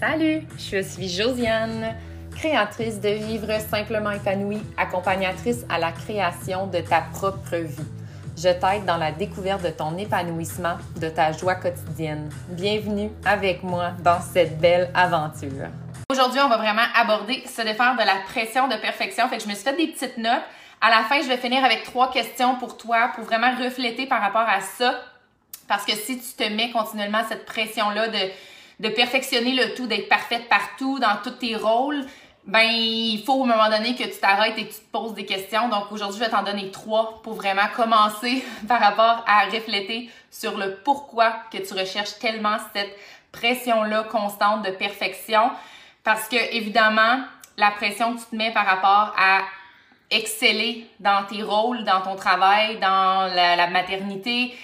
Salut, je suis Josiane, créatrice de Vivre simplement épanouie, accompagnatrice à la création de ta propre vie. Je t'aide dans la découverte de ton épanouissement, de ta joie quotidienne. Bienvenue avec moi dans cette belle aventure. Aujourd'hui, on va vraiment aborder se défaire de la pression de perfection. Fait que je me suis fait des petites notes. À la fin, je vais finir avec trois questions pour toi, pour vraiment refléter par rapport à ça. Parce que si tu te mets continuellement cette pression-là de de perfectionner le tout, d'être parfaite partout, dans tous tes rôles, ben il faut au moment donné que tu t'arrêtes et que tu te poses des questions. Donc aujourd'hui, je vais t'en donner trois pour vraiment commencer par rapport à refléter sur le pourquoi que tu recherches tellement cette pression-là constante de perfection. Parce que évidemment, la pression que tu te mets par rapport à exceller dans tes rôles, dans ton travail, dans la, la maternité,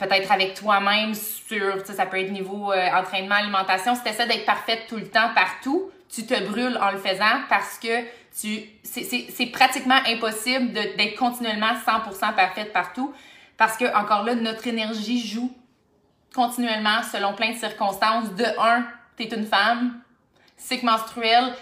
peut-être avec toi-même sur, ça peut être niveau euh, entraînement, alimentation, si tu essaies d'être parfaite tout le temps, partout, tu te brûles en le faisant parce que tu c'est pratiquement impossible d'être continuellement 100% parfaite partout parce que, encore là, notre énergie joue continuellement selon plein de circonstances. De un, tu es une femme, cycle menstruel,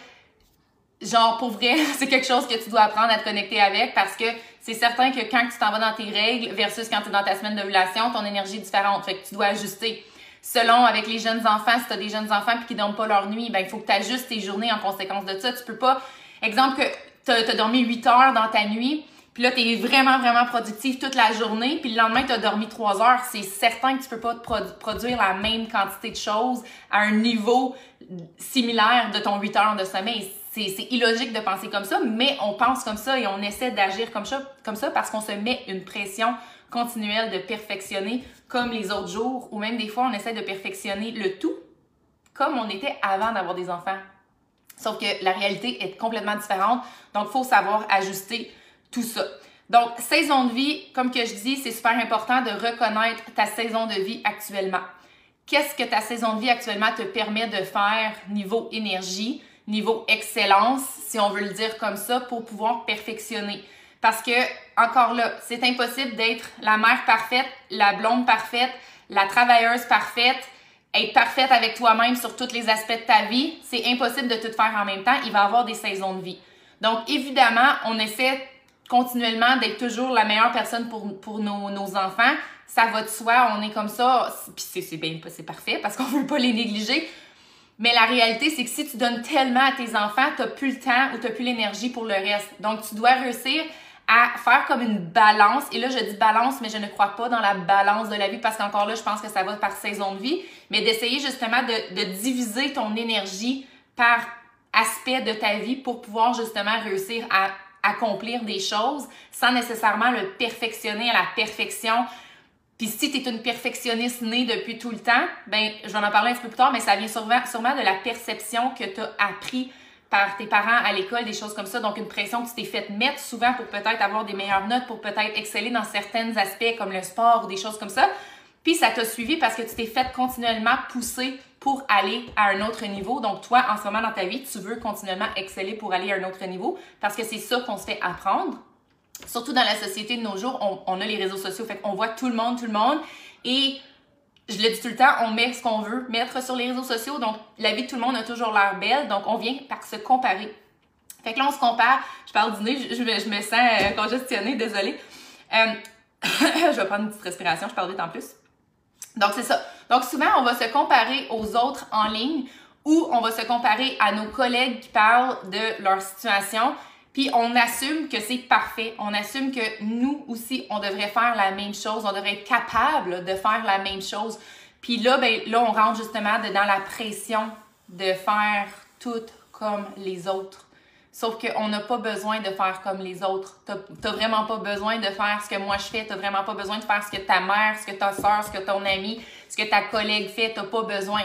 genre pour vrai, c'est quelque chose que tu dois apprendre à te connecter avec parce que c'est certain que quand tu t'en vas dans tes règles versus quand tu es dans ta semaine d'ovulation, ton énergie est différente. Fait que tu dois ajuster. Selon avec les jeunes enfants, si tu as des jeunes enfants qui dorment pas leur nuit, ben il faut que tu ajustes tes journées en conséquence de ça. Tu peux pas exemple que tu as, dormi 8 heures dans ta nuit, puis là tu es vraiment vraiment productif toute la journée, puis le lendemain tu as dormi 3 heures, c'est certain que tu peux pas produire la même quantité de choses à un niveau similaire de ton 8 heures de sommeil c'est illogique de penser comme ça, mais on pense comme ça et on essaie d'agir comme ça, parce qu'on se met une pression continuelle de perfectionner comme les autres jours, ou même des fois on essaie de perfectionner le tout comme on était avant d'avoir des enfants. Sauf que la réalité est complètement différente, donc il faut savoir ajuster tout ça. Donc, saison de vie, comme que je dis, c'est super important de reconnaître ta saison de vie actuellement. Qu'est-ce que ta saison de vie actuellement te permet de faire niveau énergie? Niveau excellence, si on veut le dire comme ça, pour pouvoir perfectionner. Parce que, encore là, c'est impossible d'être la mère parfaite, la blonde parfaite, la travailleuse parfaite, être parfaite avec toi-même sur tous les aspects de ta vie. C'est impossible de tout faire en même temps. Il va y avoir des saisons de vie. Donc, évidemment, on essaie continuellement d'être toujours la meilleure personne pour, pour nos, nos enfants. Ça va de soi, on est comme ça. Puis c'est bien, c'est parfait parce qu'on veut pas les négliger. Mais la réalité, c'est que si tu donnes tellement à tes enfants, tu n'as plus le temps ou tu n'as plus l'énergie pour le reste. Donc, tu dois réussir à faire comme une balance. Et là, je dis balance, mais je ne crois pas dans la balance de la vie parce qu'encore là, je pense que ça va par saison de vie. Mais d'essayer justement de, de diviser ton énergie par aspect de ta vie pour pouvoir justement réussir à accomplir des choses sans nécessairement le perfectionner à la perfection puis si tu es une perfectionniste née depuis tout le temps, ben je vais en parler un petit peu plus tard, mais ça vient sûrement, de la perception que tu as appris par tes parents à l'école, des choses comme ça. Donc, une pression que tu t'es faite mettre souvent pour peut-être avoir des meilleures notes, pour peut-être exceller dans certains aspects comme le sport ou des choses comme ça. Puis ça t'a suivi parce que tu t'es fait continuellement pousser pour aller à un autre niveau. Donc, toi, en ce moment dans ta vie, tu veux continuellement exceller pour aller à un autre niveau parce que c'est ça qu'on se fait apprendre surtout dans la société de nos jours, on, a les réseaux sociaux, fait qu'on voit tout le monde, tout le monde. Et je le dis tout le temps, on met ce qu'on veut mettre sur les réseaux sociaux. Donc, la vie de tout le monde a toujours l'air belle. Donc, on vient par se comparer. Fait que là, on se compare. Je parle du nez, je, me, sens euh, congestionnée, désolée. Euh, je vais prendre une petite respiration, je parle vite en plus. Donc, c'est ça. Donc, souvent, on va se comparer aux autres en ligne ou on va se comparer à nos collègues qui parlent de leur situation puis on assume que c'est parfait. On assume que nous aussi, on devrait faire la même chose. On devrait être capable de faire la même chose. Puis là, ben, là, on rentre justement dans la pression de faire tout comme les autres. Sauf qu'on n'a pas besoin de faire comme les autres. Tu n'as vraiment pas besoin de faire ce que moi je fais. Tu n'as vraiment pas besoin de faire ce que ta mère, ce que ta soeur, ce que ton ami, ce que ta collègue fait. Tu n'as pas besoin.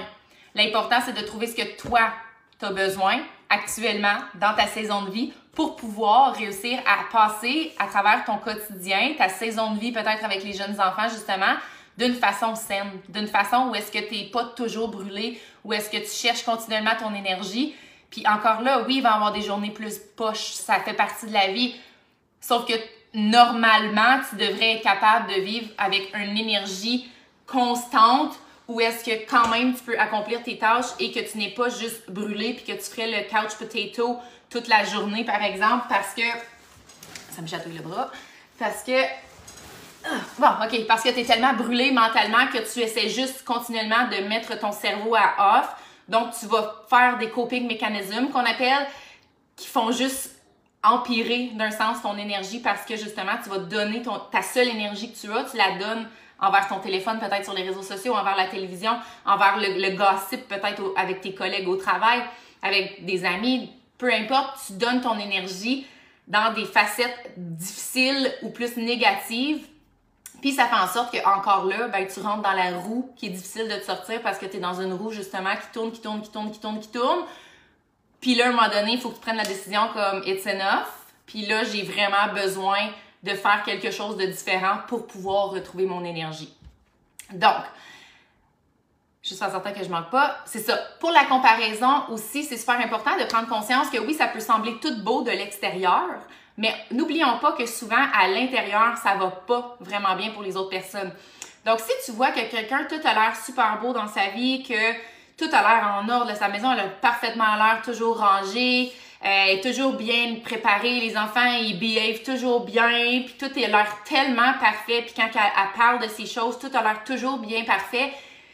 L'important, c'est de trouver ce que toi, tu as besoin actuellement dans ta saison de vie pour pouvoir réussir à passer à travers ton quotidien, ta saison de vie peut-être avec les jeunes enfants justement, d'une façon saine, d'une façon où est-ce que tu n'es pas toujours brûlé, où est-ce que tu cherches continuellement ton énergie. Puis encore là, oui, il va y avoir des journées plus poches, ça fait partie de la vie. Sauf que normalement, tu devrais être capable de vivre avec une énergie constante où est-ce que quand même tu peux accomplir tes tâches et que tu n'es pas juste brûlé puis que tu ferais le couch potato toute la journée, par exemple, parce que. Ça me chatouille le bras. Parce que. Ah, bon, OK. Parce que tu es tellement brûlé mentalement que tu essaies juste continuellement de mettre ton cerveau à off. Donc, tu vas faire des coping mécanismes qu'on appelle, qui font juste empirer d'un sens ton énergie parce que justement, tu vas donner ton, ta seule énergie que tu as, tu la donnes envers ton téléphone, peut-être sur les réseaux sociaux, envers la télévision, envers le, gossip, peut-être avec tes collègues au travail, avec des amis, peu importe, tu donnes ton énergie dans des facettes difficiles ou plus négatives. Puis ça fait en sorte que encore là, ben, tu rentres dans la roue qui est difficile de te sortir parce que tu es dans une roue justement qui tourne, qui tourne, qui tourne, qui tourne, qui tourne. Puis là, à un moment donné, il faut que tu prennes la décision comme it's enough. Puis là, j'ai vraiment besoin de faire quelque chose de différent pour pouvoir retrouver mon énergie. Donc, juste en certain que je manque pas. C'est ça. Pour la comparaison aussi, c'est super important de prendre conscience que oui, ça peut sembler tout beau de l'extérieur, mais n'oublions pas que souvent à l'intérieur, ça va pas vraiment bien pour les autres personnes. Donc, si tu vois que quelqu'un, tout a l'air super beau dans sa vie, que tout a l'air en ordre, sa maison elle a parfaitement l'air toujours rangée, est toujours bien préparée, les enfants ils behave toujours bien, puis tout a l'air tellement parfait, puis quand elle, parle de ces choses, tout a l'air toujours bien parfait,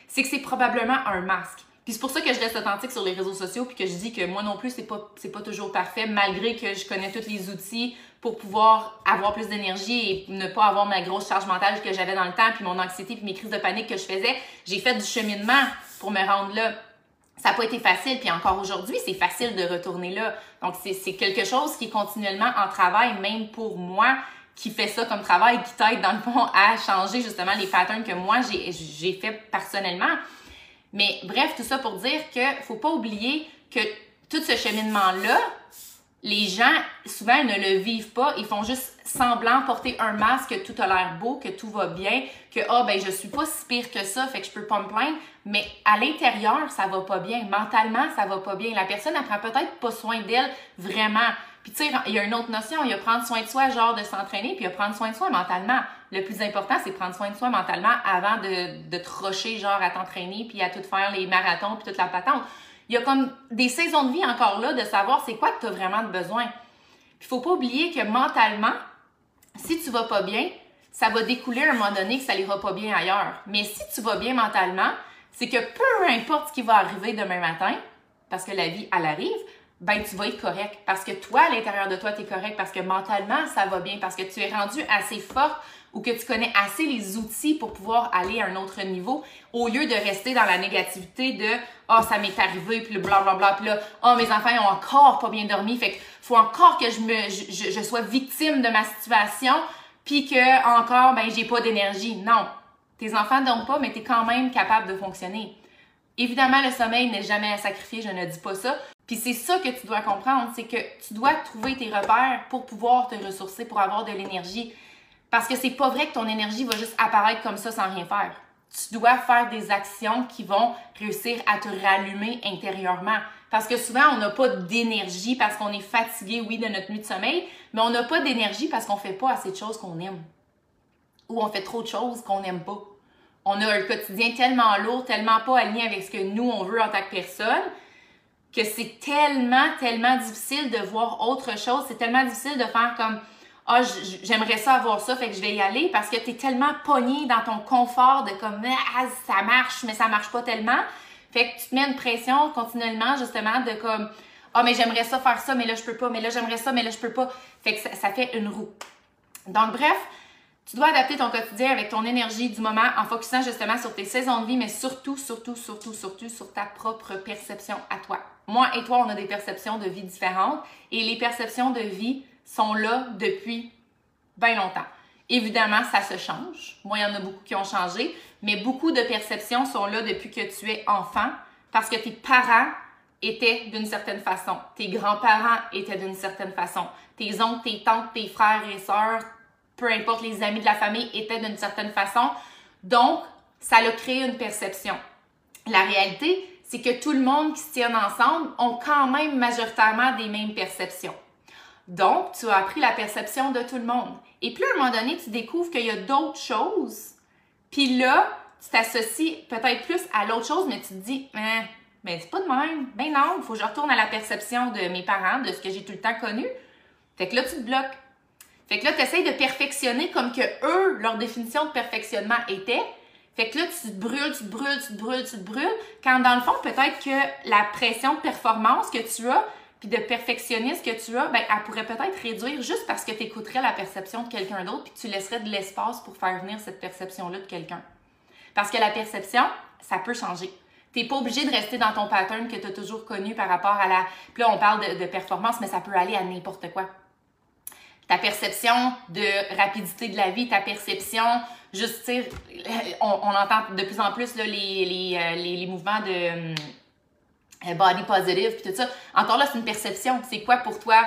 c'est que c'est probablement un masque. Puis c'est pour ça que je reste authentique sur les réseaux sociaux puis que je dis que moi non plus c'est pas c'est pas toujours parfait malgré que je connais tous les outils pour pouvoir avoir plus d'énergie et ne pas avoir ma grosse charge mentale que j'avais dans le temps puis mon anxiété puis mes crises de panique que je faisais. J'ai fait du cheminement pour me rendre là. Ça n'a pas été facile, puis encore aujourd'hui, c'est facile de retourner là. Donc, c'est quelque chose qui est continuellement en travail, même pour moi, qui fait ça comme travail, qui t'aide dans le fond à changer justement les patterns que moi j'ai fait personnellement. Mais bref, tout ça pour dire que faut pas oublier que tout ce cheminement-là, les gens, souvent, ne le vivent pas. Ils font juste semblant porter un masque, que tout a l'air beau, que tout va bien, que, ah, oh, ben, je suis pas si pire que ça, fait que je peux pas me plaindre. Mais à l'intérieur, ça va pas bien. Mentalement, ça va pas bien. La personne, elle prend peut-être pas soin d'elle vraiment. Puis, tu sais, il y a une autre notion. Il y a prendre soin de soi, genre de s'entraîner, puis il y a prendre soin de soi mentalement. Le plus important, c'est prendre soin de soi mentalement avant de, de te genre, à t'entraîner, puis à tout faire les marathons, puis toute la patente il y a comme des saisons de vie encore là de savoir c'est quoi que tu as vraiment besoin. Il faut pas oublier que mentalement, si tu vas pas bien, ça va découler à un moment donné que ça n'ira pas bien ailleurs. Mais si tu vas bien mentalement, c'est que peu importe ce qui va arriver demain matin, parce que la vie, elle arrive, ben tu vas être correct. Parce que toi, à l'intérieur de toi, tu es correct. Parce que mentalement, ça va bien. Parce que tu es rendu assez fort ou que tu connais assez les outils pour pouvoir aller à un autre niveau au lieu de rester dans la négativité de oh ça m'est arrivé puis le blablabla puis là oh mes enfants ont encore pas bien dormi fait qu'il faut encore que je me sois victime de ma situation puis que encore ben j'ai pas d'énergie. Non. Tes enfants dorment pas mais tu es quand même capable de fonctionner. Évidemment le sommeil n'est jamais à sacrifier je ne dis pas ça. Puis c'est ça que tu dois comprendre c'est que tu dois trouver tes repères pour pouvoir te ressourcer pour avoir de l'énergie parce que c'est pas vrai que ton énergie va juste apparaître comme ça sans rien faire. Tu dois faire des actions qui vont réussir à te rallumer intérieurement. Parce que souvent, on n'a pas d'énergie parce qu'on est fatigué, oui, de notre nuit de sommeil, mais on n'a pas d'énergie parce qu'on fait pas assez de choses qu'on aime. Ou on fait trop de choses qu'on n'aime pas. On a un quotidien tellement lourd, tellement pas aligné avec ce que nous, on veut en tant que personne, que c'est tellement, tellement difficile de voir autre chose. C'est tellement difficile de faire comme ah, j'aimerais ça avoir ça, fait que je vais y aller parce que tu es tellement pogné dans ton confort de comme, ah, ça marche, mais ça marche pas tellement. Fait que tu te mets une pression continuellement, justement, de comme, ah, mais j'aimerais ça faire ça, mais là, je peux pas, mais là, j'aimerais ça, mais là, je peux pas. Fait que ça, ça fait une roue. Donc, bref, tu dois adapter ton quotidien avec ton énergie du moment en focusant justement sur tes saisons de vie, mais surtout, surtout, surtout, surtout sur ta propre perception à toi. Moi et toi, on a des perceptions de vie différentes et les perceptions de vie sont là depuis bien longtemps. Évidemment, ça se change. Moi, il y en a beaucoup qui ont changé, mais beaucoup de perceptions sont là depuis que tu es enfant parce que tes parents étaient d'une certaine façon, tes grands-parents étaient d'une certaine façon, tes oncles, tes tantes, tes frères et sœurs, peu importe les amis de la famille étaient d'une certaine façon. Donc, ça a créé une perception. La réalité, c'est que tout le monde qui se tient ensemble ont quand même majoritairement des mêmes perceptions. Donc, tu as appris la perception de tout le monde. Et puis, à un moment donné, tu découvres qu'il y a d'autres choses. Puis là, tu t'associes peut-être plus à l'autre chose, mais tu te dis, hein, mais c'est pas de même. Ben non, il faut que je retourne à la perception de mes parents, de ce que j'ai tout le temps connu. Fait que là, tu te bloques. Fait que là, tu essayes de perfectionner comme que eux, leur définition de perfectionnement était. Fait que là, tu te brûles, tu te brûles, tu te brûles, tu te brûles. Quand dans le fond, peut-être que la pression de performance que tu as, puis de perfectionnisme que tu as, ben, elle pourrait peut-être réduire juste parce que tu écouterais la perception de quelqu'un d'autre, puis tu laisserais de l'espace pour faire venir cette perception-là de quelqu'un. Parce que la perception, ça peut changer. Tu n'es pas obligé de rester dans ton pattern que tu as toujours connu par rapport à la. Puis là, on parle de, performance, mais ça peut aller à n'importe quoi. Ta perception de rapidité de la vie, ta perception, juste, on, on, entend de plus en plus là, les, les, euh, les, les, mouvements de euh, body positive, puis tout ça. Encore là, c'est une perception. C'est quoi pour toi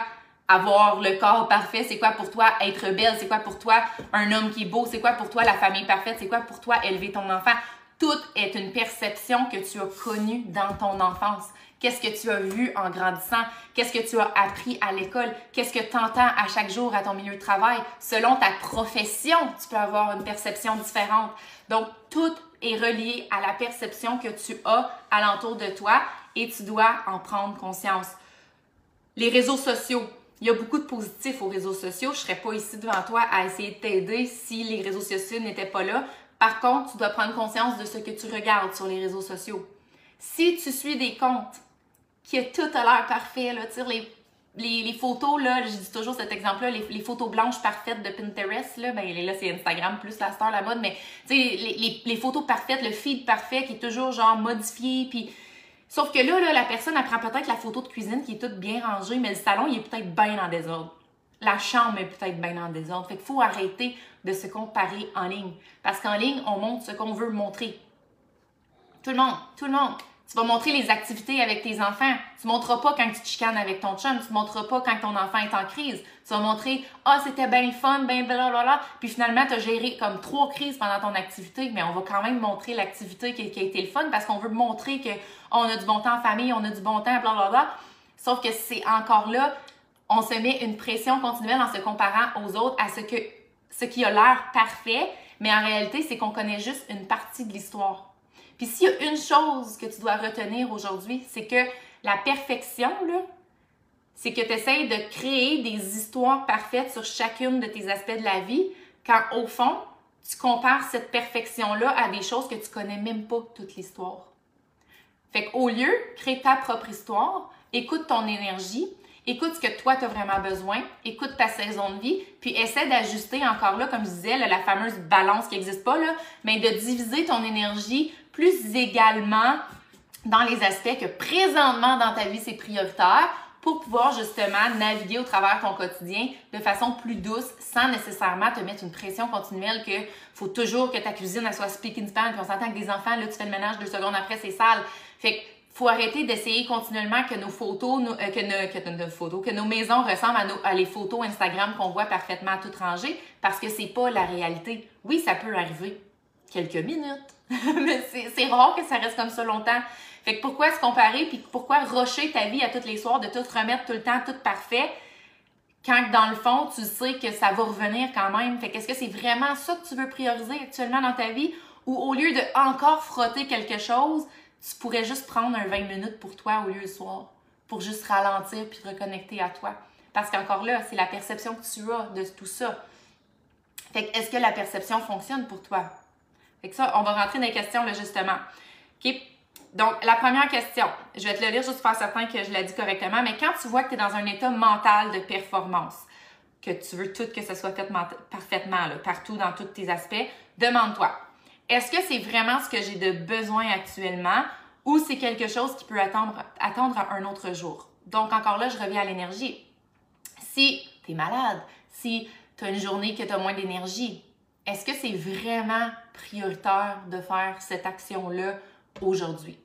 avoir le corps parfait? C'est quoi pour toi être belle? C'est quoi pour toi un homme qui est beau? C'est quoi pour toi la famille parfaite? C'est quoi pour toi élever ton enfant? Tout est une perception que tu as connue dans ton enfance. Qu'est-ce que tu as vu en grandissant? Qu'est-ce que tu as appris à l'école? Qu'est-ce que tu entends à chaque jour à ton milieu de travail? Selon ta profession, tu peux avoir une perception différente. Donc, tout est relié à la perception que tu as alentour de toi et tu dois en prendre conscience. Les réseaux sociaux, il y a beaucoup de positifs aux réseaux sociaux. Je ne serais pas ici devant toi à essayer de t'aider si les réseaux sociaux n'étaient pas là. Par contre, tu dois prendre conscience de ce que tu regardes sur les réseaux sociaux. Si tu suis des comptes qui a tout à l'air parfait, là, les, les, photos, là, je dis toujours cet exemple-là, les, photos blanches parfaites de Pinterest, là, ben là, c'est Instagram plus la star, la mode, mais tu sais, les, photos parfaites, le feed parfait qui est toujours genre modifié, puis Sauf que là, là, la personne, elle prend peut-être la photo de cuisine qui est toute bien rangée, mais le salon, il est peut-être bien en désordre la chambre est peut-être bien en désordre. Fait qu'il faut arrêter de se comparer en ligne. Parce qu'en ligne, on montre ce qu'on veut montrer. Tout le monde, tout le monde. Tu vas montrer les activités avec tes enfants. Tu ne montreras pas quand tu chicanes avec ton chum. Tu ne montreras pas quand ton enfant est en crise. Tu vas montrer Ah, c'était bien fun, bien blablabla. Puis finalement, tu as géré comme trois crises pendant ton activité. Mais on va quand même montrer l'activité qui, a été le fun parce qu'on veut montrer qu'on a du bon temps en famille, on a du bon temps, blablabla. Sauf que c'est encore là on se met une pression continuelle en se comparant aux autres à ce, que, ce qui a l'air parfait, mais en réalité, c'est qu'on connaît juste une partie de l'histoire. Puis s'il y a une chose que tu dois retenir aujourd'hui, c'est que la perfection, c'est que tu essaies de créer des histoires parfaites sur chacune de tes aspects de la vie, quand au fond, tu compares cette perfection-là à des choses que tu connais même pas toute l'histoire. Fait qu'au lieu, crée ta propre histoire, écoute ton énergie, Écoute ce que toi, tu as vraiment besoin. Écoute ta saison de vie. Puis essaie d'ajuster encore là, comme je disais, la fameuse balance qui n'existe pas, là, mais de diviser ton énergie plus également dans les aspects que présentement dans ta vie, c'est prioritaire pour pouvoir justement naviguer au travers ton quotidien de façon plus douce sans nécessairement te mettre une pression continuelle que faut toujours que ta cuisine elle soit speak in span puis on s'entend que des enfants là tu fais le ménage deux secondes après c'est sale. Fait faut arrêter d'essayer continuellement que nos photos, euh, que, nos, que, photos, que nos maisons ressemblent à, nos, à les photos Instagram qu'on voit parfaitement toutes rangées, parce que c'est pas la réalité. Oui, ça peut arriver quelques minutes, mais c'est rare que ça reste comme ça longtemps. Fait que pourquoi se comparer, puis pourquoi rocher ta vie à tous les soirs, de tout remettre tout le temps, tout parfait, quand dans le fond, tu sais que ça va revenir quand même? Fait qu'est-ce que c'est vraiment ça que tu veux prioriser actuellement dans ta vie, ou au lieu de encore frotter quelque chose, tu pourrais juste prendre un 20 minutes pour toi au lieu du soir, pour juste ralentir puis te reconnecter à toi. Parce qu'encore là, c'est la perception que tu as de tout ça. Fait que, est-ce que la perception fonctionne pour toi? Fait que ça, on va rentrer dans les questions, là, justement. OK? Donc, la première question, je vais te le lire juste pour faire certain que je l'ai dit correctement, mais quand tu vois que tu es dans un état mental de performance, que tu veux tout que ça soit fait parfaitement, là, partout dans tous tes aspects, demande-toi, est-ce que c'est vraiment ce que j'ai de besoin actuellement ou c'est quelque chose qui peut attendre, attendre un autre jour? Donc, encore là, je reviens à l'énergie. Si tu es malade, si tu as une journée que tu as moins d'énergie, est-ce que c'est vraiment prioritaire de faire cette action-là aujourd'hui?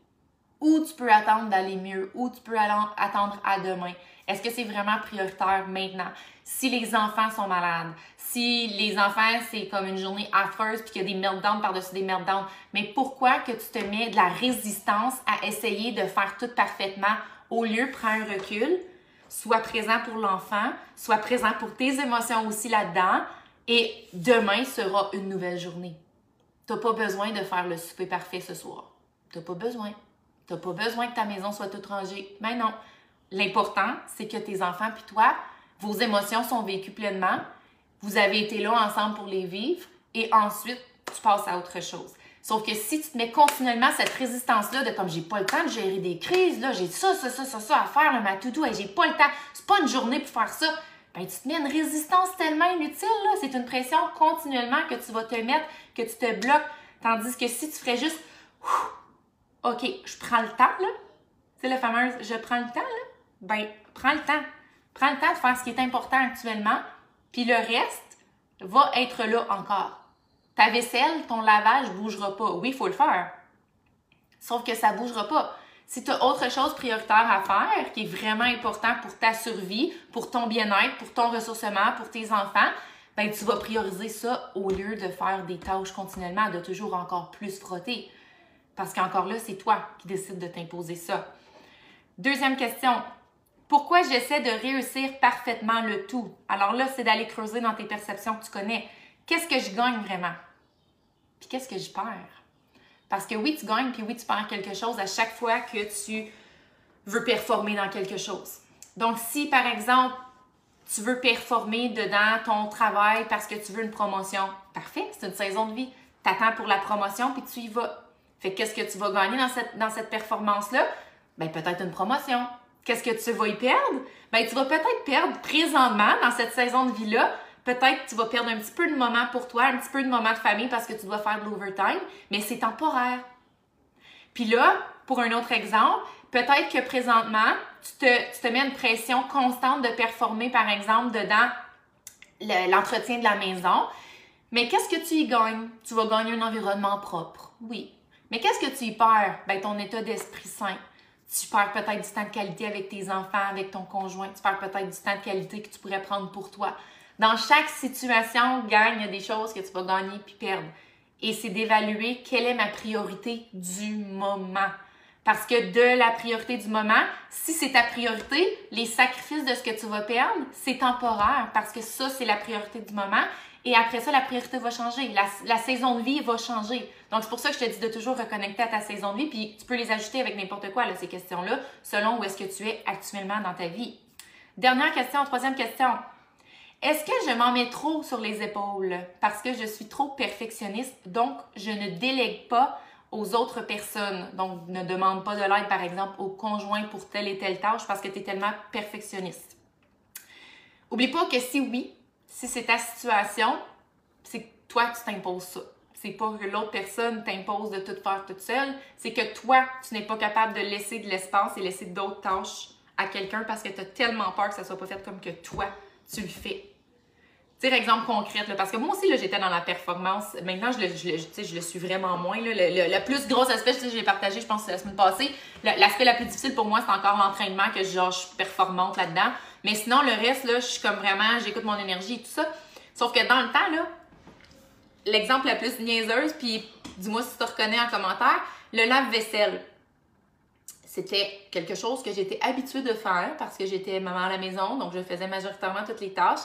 Ou tu peux attendre d'aller mieux, ou tu peux attendre à demain? Est-ce que c'est vraiment prioritaire maintenant? Si les enfants sont malades, si les enfants, c'est comme une journée affreuse puis qu'il y a des meltdowns par-dessus des meltdowns, mais pourquoi que tu te mets de la résistance à essayer de faire tout parfaitement au lieu prends un recul, sois présent pour l'enfant, sois présent pour tes émotions aussi là-dedans et demain sera une nouvelle journée? T'as pas besoin de faire le souper parfait ce soir. T'as pas besoin. T'as pas besoin que ta maison soit toute rangée. Mais non. L'important, c'est que tes enfants puis toi, vos émotions sont vécues pleinement. Vous avez été là ensemble pour les vivre et ensuite, tu passes à autre chose. Sauf que si tu te mets continuellement cette résistance-là de comme j'ai pas le temps de gérer des crises, là, j'ai ça, ça, ça, ça, ça à faire, le ma et j'ai pas le temps, c'est pas une journée pour faire ça, ben tu te mets une résistance tellement inutile, là. C'est une pression continuellement que tu vas te mettre, que tu te bloques. Tandis que si tu ferais juste OK, je prends le temps, là. C'est le fameux je prends le temps, là. Ben, prends le temps. Prends le temps de faire ce qui est important actuellement, puis le reste va être là encore. Ta vaisselle, ton lavage bougera pas. Oui, il faut le faire. Sauf que ça bougera pas. Si tu as autre chose prioritaire à faire qui est vraiment important pour ta survie, pour ton bien-être, pour ton ressourcement, pour tes enfants, ben tu vas prioriser ça au lieu de faire des tâches continuellement, de toujours encore plus frotter. Parce qu'encore là, c'est toi qui décides de t'imposer ça. Deuxième question. Pourquoi j'essaie de réussir parfaitement le tout? Alors là, c'est d'aller creuser dans tes perceptions que tu connais. Qu'est-ce que je gagne vraiment? Puis qu'est-ce que je perds? Parce que oui, tu gagnes, puis oui, tu perds quelque chose à chaque fois que tu veux performer dans quelque chose. Donc, si par exemple, tu veux performer dedans ton travail parce que tu veux une promotion, parfait, c'est une saison de vie. Tu attends pour la promotion, puis tu y vas. Fait qu'est-ce que tu vas gagner dans cette, performance-là? Ben, peut-être une promotion. Qu'est-ce que tu vas y perdre? Ben, tu vas peut-être perdre présentement dans cette saison de vie-là Peut-être que tu vas perdre un petit peu de moments pour toi, un petit peu de moments de famille parce que tu dois faire de l'overtime, mais c'est temporaire. Puis là, pour un autre exemple, peut-être que présentement, tu te, mets une pression constante de performer, par exemple, dedans l'entretien de la maison. Mais qu'est-ce que tu y gagnes? Tu vas gagner un environnement propre, oui. Mais qu'est-ce que tu y perds? Ben, ton état d'esprit sain. Tu perds peut-être du temps de qualité avec tes enfants, avec ton conjoint. Tu perds peut-être du temps de qualité que tu pourrais prendre pour toi. Dans chaque situation, gagne, des choses que tu vas gagner puis perdre. Et c'est d'évaluer quelle est ma priorité du moment. Parce que de la priorité du moment, si c'est ta priorité, les sacrifices de ce que tu vas perdre, c'est temporaire parce que ça, c'est la priorité du moment. Et après ça, la priorité va changer. La, saison de vie va changer. Donc, c'est pour ça que je te dis de toujours reconnecter à ta saison de vie. Puis, tu peux les ajouter avec n'importe quoi, ces questions-là, selon où est-ce que tu es actuellement dans ta vie. Dernière question, troisième question. Est-ce que je m'en mets trop sur les épaules? Parce que je suis trop perfectionniste, donc je ne délègue pas aux autres personnes. Donc, ne demande pas de l'aide, par exemple, au conjoint pour telle et telle tâche parce que tu es tellement perfectionniste. Oublie pas que si oui, si c'est ta situation, c'est toi, tu t'imposes ça. C'est pas que l'autre personne t'impose de tout faire toute seule, c'est que toi, tu n'es pas capable de laisser de l'espace et laisser d'autres tâches à quelqu'un parce que tu as tellement peur que ça soit pas fait comme que toi, tu le fais. Tire exemple concret, parce que moi aussi, j'étais dans la performance. Maintenant, je le, je, je le suis vraiment moins. Là. Le, plus gros aspect, je l'ai partagé, je pense, la semaine passée. L'aspect la plus difficile pour moi, c'est encore l'entraînement, que genre, je suis performante là-dedans. Mais sinon, le reste, là, je suis comme vraiment, j'écoute mon énergie et tout ça. Sauf que dans le temps, là, l'exemple la plus niaiseuse, puis dis-moi si tu te reconnais en commentaire, le lave-vaisselle. C'était quelque chose que j'étais habituée de faire parce que j'étais maman à la maison, donc je faisais majoritairement toutes les tâches.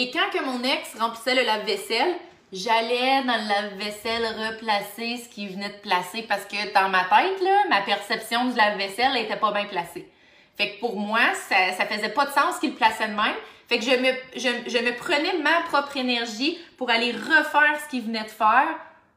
Et quand que mon ex remplissait le lave-vaisselle, j'allais dans le lave-vaisselle replacer ce qu'il venait de placer parce que dans ma tête, là, ma perception du lave-vaisselle n'était pas bien placée. Fait que pour moi, ça, ça faisait pas de sens qu'il plaçait de même. Fait que je me, je, je me prenais ma propre énergie pour aller refaire ce qu'il venait de faire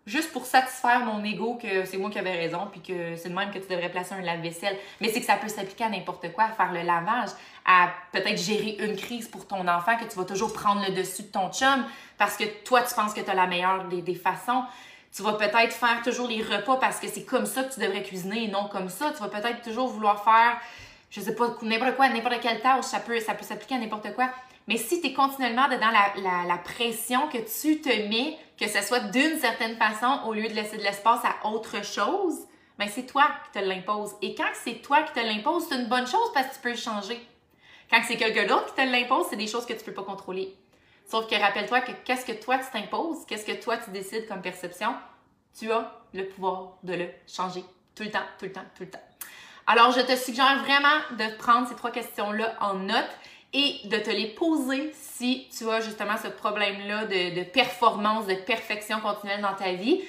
juste pour satisfaire mon ego que c'est moi qui avais raison puis que c'est le même que tu devrais placer un lave-vaisselle. Mais c'est que ça peut s'appliquer à n'importe quoi, à faire le lavage, à peut-être gérer une crise pour ton enfant, que tu vas toujours prendre le dessus de ton chum parce que toi, tu penses que tu as la meilleure des, des façons. Tu vas peut-être faire toujours les repas parce que c'est comme ça que tu devrais cuisiner et non comme ça. Tu vas peut-être toujours vouloir faire, je sais pas, n'importe quoi, n'importe quelle tâche, ça peut, ça peut s'appliquer à n'importe quoi. Mais si tu es continuellement dedans la, la, pression que tu te mets, que ce soit d'une certaine façon au lieu de laisser de l'espace à autre chose, ben c'est toi qui te l'impose. Et quand c'est toi qui te l'impose, c'est une bonne chose parce que tu peux le changer. Quand c'est quelqu'un d'autre qui te l'impose, c'est des choses que tu peux pas contrôler. Sauf que rappelle-toi que qu'est-ce que toi tu t'imposes, qu'est-ce que toi tu décides comme perception, tu as le pouvoir de le changer tout le temps, tout le temps, tout le temps. Alors, je te suggère vraiment de prendre ces trois questions-là en note et de te les poser si tu as justement ce problème-là de, performance, de perfection continuelle dans ta vie.